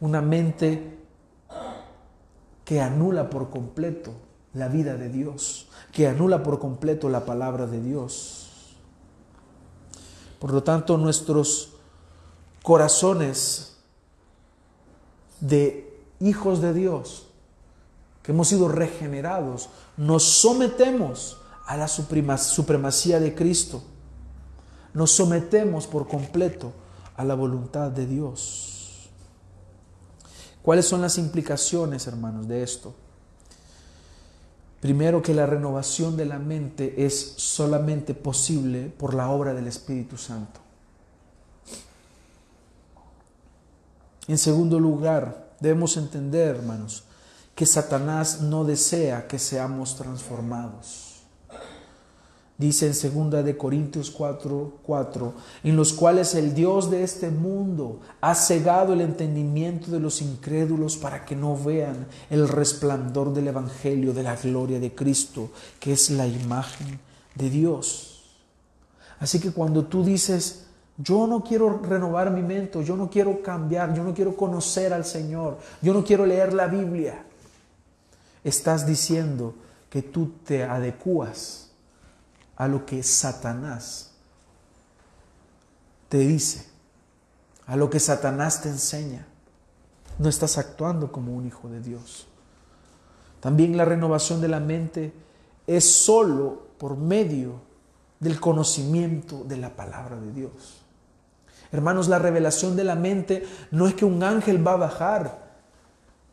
una mente que anula por completo la vida de Dios, que anula por completo la palabra de Dios. Por lo tanto, nuestros corazones de hijos de Dios, que hemos sido regenerados, nos sometemos a la supremacía de Cristo. Nos sometemos por completo a la voluntad de Dios. ¿Cuáles son las implicaciones, hermanos, de esto? Primero que la renovación de la mente es solamente posible por la obra del Espíritu Santo. En segundo lugar, debemos entender, hermanos, que Satanás no desea que seamos transformados. Dice en 2 de Corintios 4, 4, en los cuales el Dios de este mundo ha cegado el entendimiento de los incrédulos para que no vean el resplandor del Evangelio de la gloria de Cristo, que es la imagen de Dios. Así que cuando tú dices, yo no quiero renovar mi mente, yo no quiero cambiar, yo no quiero conocer al Señor, yo no quiero leer la Biblia, estás diciendo que tú te adecuas a lo que Satanás te dice, a lo que Satanás te enseña. No estás actuando como un hijo de Dios. También la renovación de la mente es solo por medio del conocimiento de la palabra de Dios. Hermanos, la revelación de la mente no es que un ángel va a bajar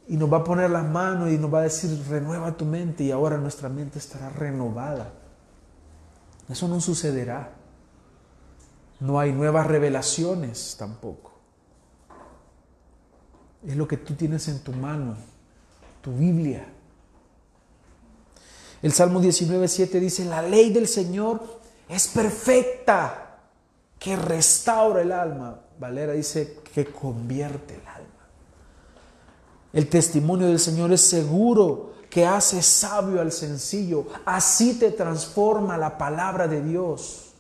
y nos va a poner las manos y nos va a decir, renueva tu mente y ahora nuestra mente estará renovada. Eso no sucederá. No hay nuevas revelaciones tampoco. Es lo que tú tienes en tu mano, tu Biblia. El Salmo 19.7 dice, la ley del Señor es perfecta, que restaura el alma. Valera dice que convierte el alma. El testimonio del Señor es seguro, que hace sabio al sencillo. Así te transforma la palabra de Dios.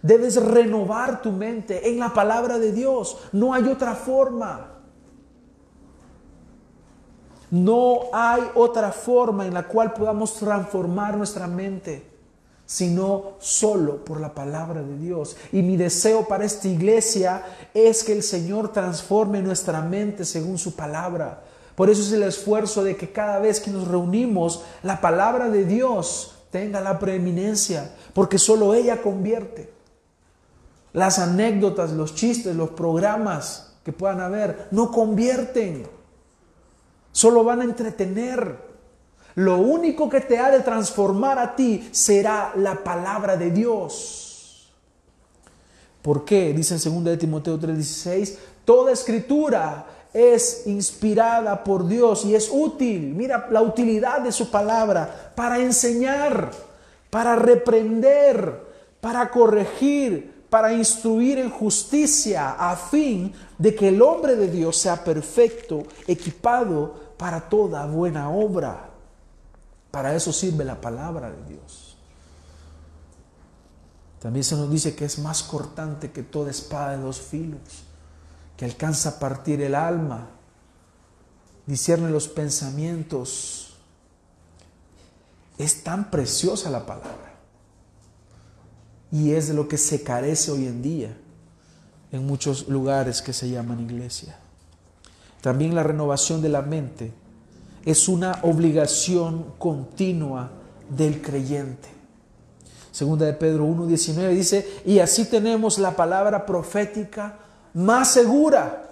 Debes renovar tu mente en la palabra de Dios. No hay otra forma. No hay otra forma en la cual podamos transformar nuestra mente, sino solo por la palabra de Dios. Y mi deseo para esta iglesia es que el Señor transforme nuestra mente según su palabra. Por eso es el esfuerzo de que cada vez que nos reunimos, la palabra de Dios tenga la preeminencia, porque solo ella convierte. Las anécdotas, los chistes, los programas que puedan haber, no convierten. Solo van a entretener. Lo único que te ha de transformar a ti será la palabra de Dios. ¿Por qué? Dice en 2 de Timoteo 3:16, toda escritura es inspirada por Dios y es útil. Mira la utilidad de su palabra para enseñar, para reprender, para corregir, para instruir en justicia, a fin de que el hombre de Dios sea perfecto, equipado para toda buena obra. Para eso sirve la palabra de Dios. También se nos dice que es más cortante que toda espada de dos filos, que alcanza a partir el alma, discierne los pensamientos. Es tan preciosa la palabra. Y es de lo que se carece hoy en día en muchos lugares que se llaman iglesia. También la renovación de la mente es una obligación continua del creyente. Segunda de Pedro 1.19 dice, y así tenemos la palabra profética más segura,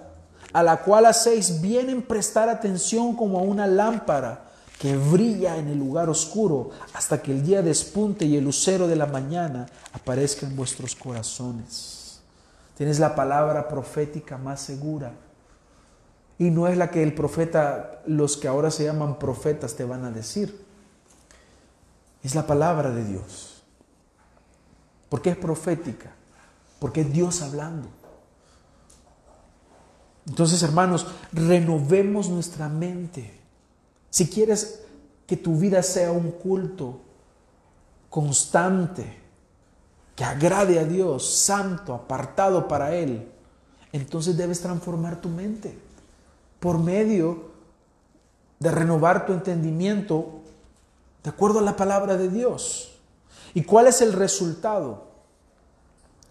a la cual hacéis bien en prestar atención como a una lámpara que brilla en el lugar oscuro hasta que el día despunte y el lucero de la mañana aparezca en vuestros corazones. Tienes la palabra profética más segura y no es la que el profeta, los que ahora se llaman profetas, te van a decir. Es la palabra de Dios. Porque es profética. Porque es Dios hablando. Entonces, hermanos, renovemos nuestra mente. Si quieres que tu vida sea un culto constante, que agrade a Dios, santo, apartado para Él, entonces debes transformar tu mente por medio de renovar tu entendimiento de acuerdo a la palabra de Dios. ¿Y cuál es el resultado?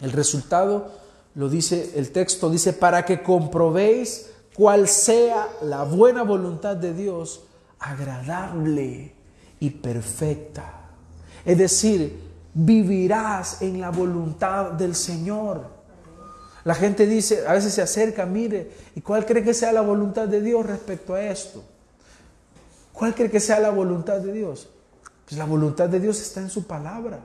El resultado lo dice el texto, dice, para que comprobéis cuál sea la buena voluntad de Dios, agradable y perfecta. Es decir, vivirás en la voluntad del Señor. La gente dice, a veces se acerca, mire, ¿y cuál cree que sea la voluntad de Dios respecto a esto? ¿Cuál cree que sea la voluntad de Dios? Pues la voluntad de Dios está en su palabra.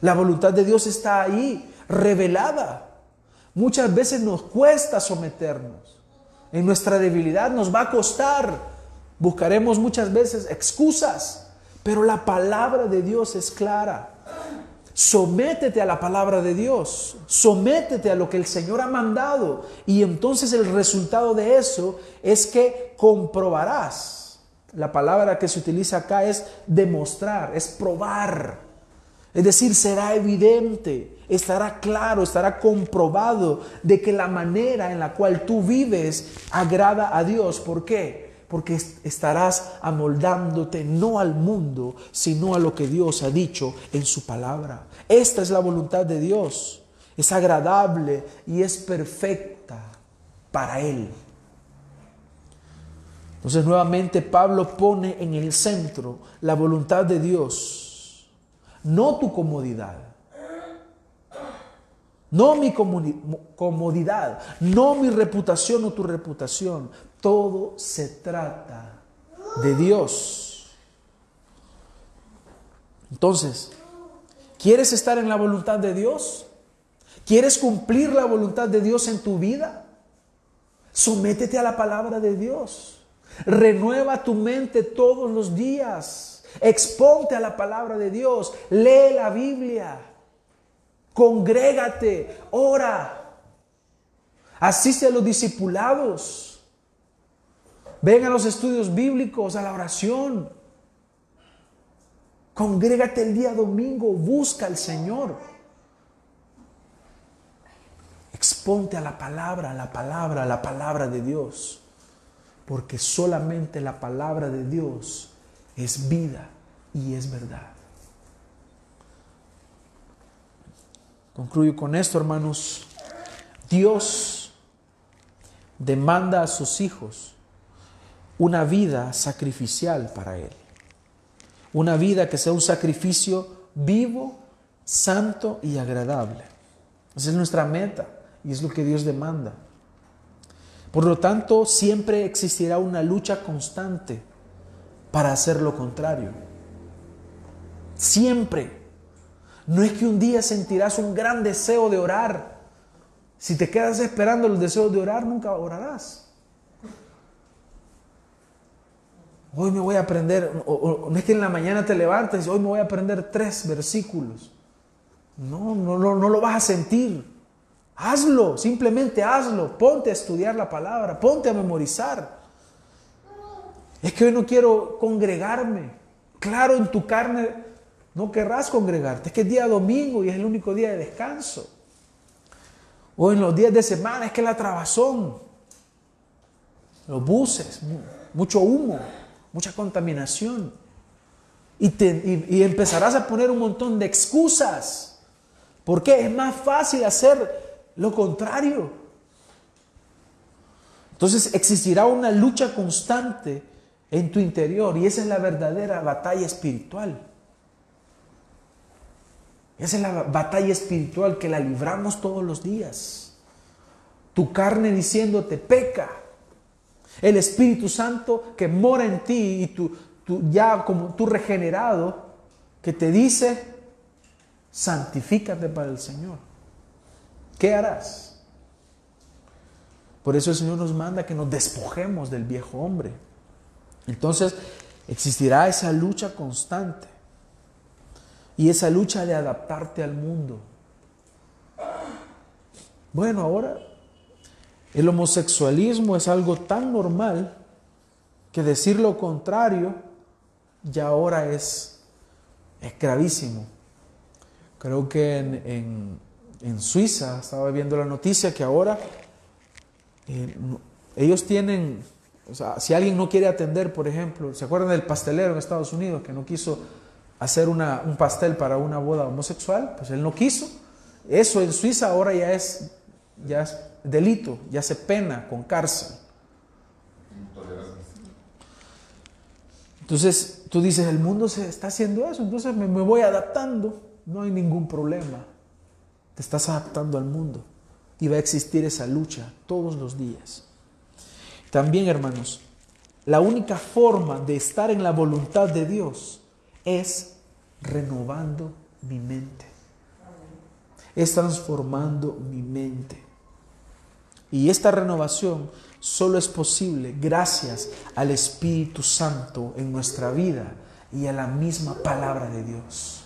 La voluntad de Dios está ahí, revelada. Muchas veces nos cuesta someternos. En nuestra debilidad nos va a costar. Buscaremos muchas veces excusas, pero la palabra de Dios es clara. Sométete a la palabra de Dios, sométete a lo que el Señor ha mandado y entonces el resultado de eso es que comprobarás. La palabra que se utiliza acá es demostrar, es probar. Es decir, será evidente, estará claro, estará comprobado de que la manera en la cual tú vives agrada a Dios. ¿Por qué? Porque estarás amoldándote no al mundo, sino a lo que Dios ha dicho en su palabra. Esta es la voluntad de Dios. Es agradable y es perfecta para Él. Entonces nuevamente Pablo pone en el centro la voluntad de Dios, no tu comodidad, no mi comodidad, no mi reputación o tu reputación, todo se trata de Dios. Entonces, ¿quieres estar en la voluntad de Dios? ¿Quieres cumplir la voluntad de Dios en tu vida? Sométete a la palabra de Dios. Renueva tu mente todos los días. Exponte a la palabra de Dios. Lee la Biblia. Congrégate. Ora. Asiste a los discipulados. Ven a los estudios bíblicos, a la oración. Congrégate el día domingo, busca al Señor. Exponte a la palabra, a la palabra, a la palabra de Dios. Porque solamente la palabra de Dios es vida y es verdad. Concluyo con esto, hermanos. Dios demanda a sus hijos una vida sacrificial para Él. Una vida que sea un sacrificio vivo, santo y agradable. Esa es nuestra meta y es lo que Dios demanda. Por lo tanto, siempre existirá una lucha constante para hacer lo contrario. Siempre. No es que un día sentirás un gran deseo de orar. Si te quedas esperando el deseo de orar, nunca orarás. Hoy me voy a aprender, no es que en la mañana te levantes hoy me voy a aprender tres versículos. No, no, no, no lo vas a sentir. Hazlo, simplemente hazlo. Ponte a estudiar la palabra, ponte a memorizar. Es que hoy no quiero congregarme. Claro, en tu carne no querrás congregarte. Es que es día domingo y es el único día de descanso. O en los días de semana es que la trabazón, los buses, mucho humo, mucha contaminación. Y, empezarás a poner un montón de excusas. Porque es más fácil hacer lo contrario. Entonces existirá una lucha constante en tu interior y esa es la verdadera batalla espiritual. Esa es la batalla espiritual que la libramos todos los días. Tu carne diciéndote peca. El Espíritu Santo que mora en ti y tú, ya como tú regenerado, que te dice, santifícate para el Señor. ¿Qué harás? Por eso el Señor nos manda que nos despojemos del viejo hombre. Entonces existirá esa lucha constante y esa lucha de adaptarte al mundo. Bueno, ahora el homosexualismo es algo tan normal que decir lo contrario ya ahora es, es gravísimo. Creo que en, Suiza, estaba viendo la noticia que ahora eh, ellos tienen, o sea, si alguien no quiere atender, por ejemplo, ¿se acuerdan del pastelero en Estados Unidos que no quiso hacer una, un pastel para una boda homosexual, pues él no quiso. Eso en Suiza ahora ya es, ya es delito, ya se pena con cárcel. Entonces tú dices, el mundo se está haciendo eso, entonces me, voy adaptando, no hay ningún problema. Te estás adaptando al mundo y va a existir esa lucha todos los días. También, hermanos, la única forma de estar en la voluntad de Dios es renovando mi mente. Es transformando mi mente. Y esta renovación solo es posible gracias al Espíritu Santo en nuestra vida y a la misma palabra de Dios.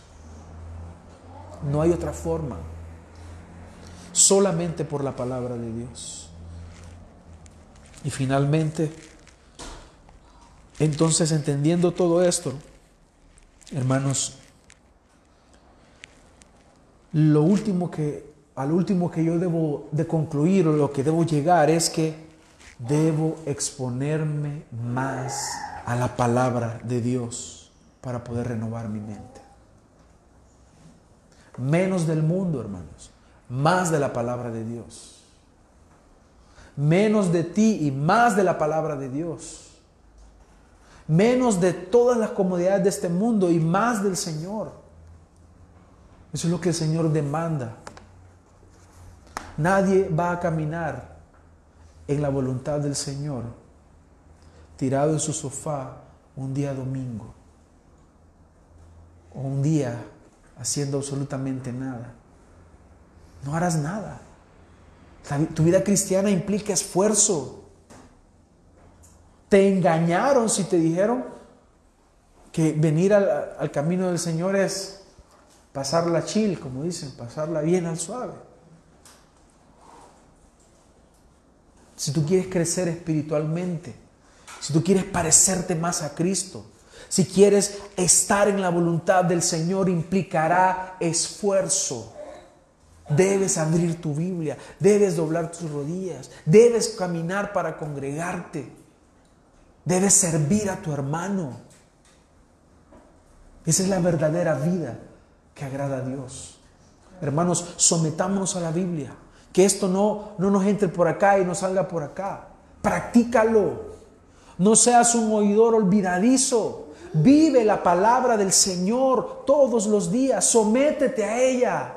No hay otra forma. Solamente por la palabra de Dios. Y finalmente, entonces entendiendo todo esto, Hermanos, lo último que, al último que yo debo de concluir o lo que debo llegar es que debo exponerme más a la palabra de Dios para poder renovar mi mente. Menos del mundo, hermanos, más de la palabra de Dios. Menos de ti y más de la palabra de Dios menos de todas las comodidades de este mundo y más del Señor. Eso es lo que el Señor demanda. Nadie va a caminar en la voluntad del Señor tirado en su sofá un día domingo o un día haciendo absolutamente nada. No harás nada. Tu vida cristiana implica esfuerzo, te engañaron si te dijeron que venir al, camino del Señor es pasarla chill, como dicen, pasarla bien al suave. Si tú quieres crecer espiritualmente, si tú quieres parecerte más a Cristo, si quieres estar en la voluntad del Señor, implicará esfuerzo. Debes abrir tu Biblia, debes doblar tus rodillas, debes caminar para congregarte, debes servir a tu hermano. Esa es la verdadera vida que agrada a Dios. Hermanos, sometámonos a la Biblia, que esto no, no nos entre por acá y no salga por acá. Practícalo. No seas un oidor olvidadizo. Vive la palabra del Señor todos los días. Sométete a ella.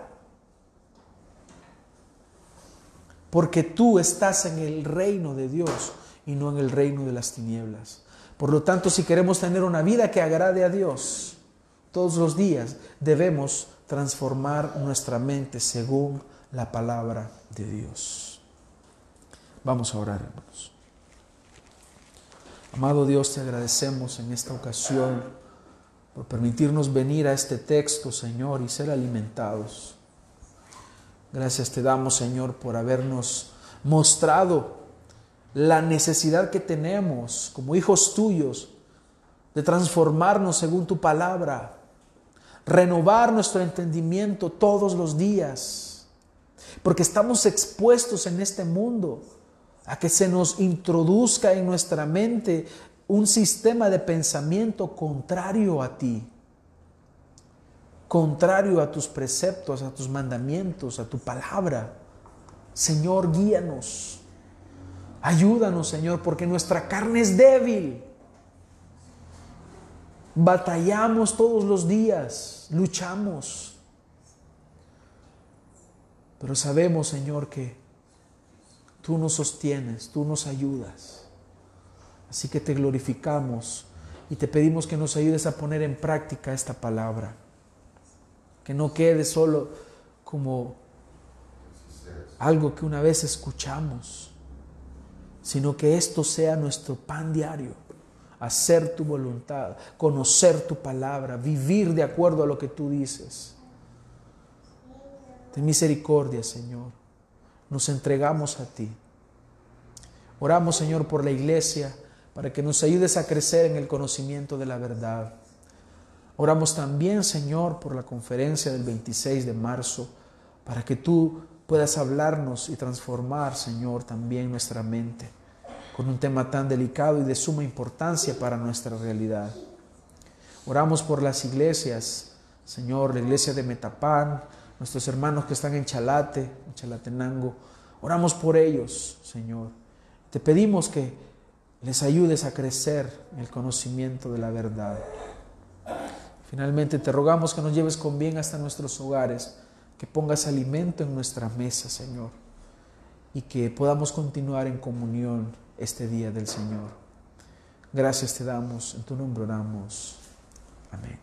Porque tú estás en el reino de Dios y no en el reino de las tinieblas. Por lo tanto, si queremos tener una vida que agrade a Dios, todos los días debemos transformar nuestra mente según la palabra de Dios. Vamos a orar, hermanos. Amado Dios, te agradecemos en esta ocasión por permitirnos venir a este texto, Señor, y ser alimentados. Gracias te damos, Señor, por habernos mostrado la necesidad que tenemos como hijos tuyos de transformarnos según tu palabra, renovar nuestro entendimiento todos los días, porque estamos expuestos en este mundo a que se nos introduzca en nuestra mente un sistema de pensamiento contrario a ti, contrario a tus preceptos, a tus mandamientos, a tu palabra. Señor, guíanos. Ayúdanos, Señor, porque nuestra carne es débil. Batallamos todos los días, luchamos. Pero sabemos, Señor, que Tú nos sostienes, tú nos ayudas. Así que te glorificamos y te pedimos que nos ayudes a poner en práctica esta palabra. Que no quede solo como algo que una vez escuchamos, sino que esto sea nuestro pan diario. Hacer tu voluntad, conocer tu palabra, vivir de acuerdo a lo que tú dices. Ten misericordia, Señor nos entregamos a ti. Oramos, Señor, por la iglesia, para que nos ayudes a crecer en el conocimiento de la verdad. Oramos también, Señor, por la conferencia del 26 de marzo, para que tú puedas hablarnos y transformar, Señor, también nuestra mente con un tema tan delicado y de suma importancia para nuestra realidad. Oramos por las iglesias, Señor, la iglesia de Metapán, nuestros hermanos que están en Chalate, en Chalatenango. Oramos por ellos, Señor. Te pedimos que les ayudes a crecer en el conocimiento de la verdad. Finalmente te rogamos que nos lleves con bien hasta nuestros hogares, que pongas alimento en nuestra mesa, Señor, y que podamos continuar en comunión este día del Señor. Gracias te damos, en tu nombre oramos. Amén.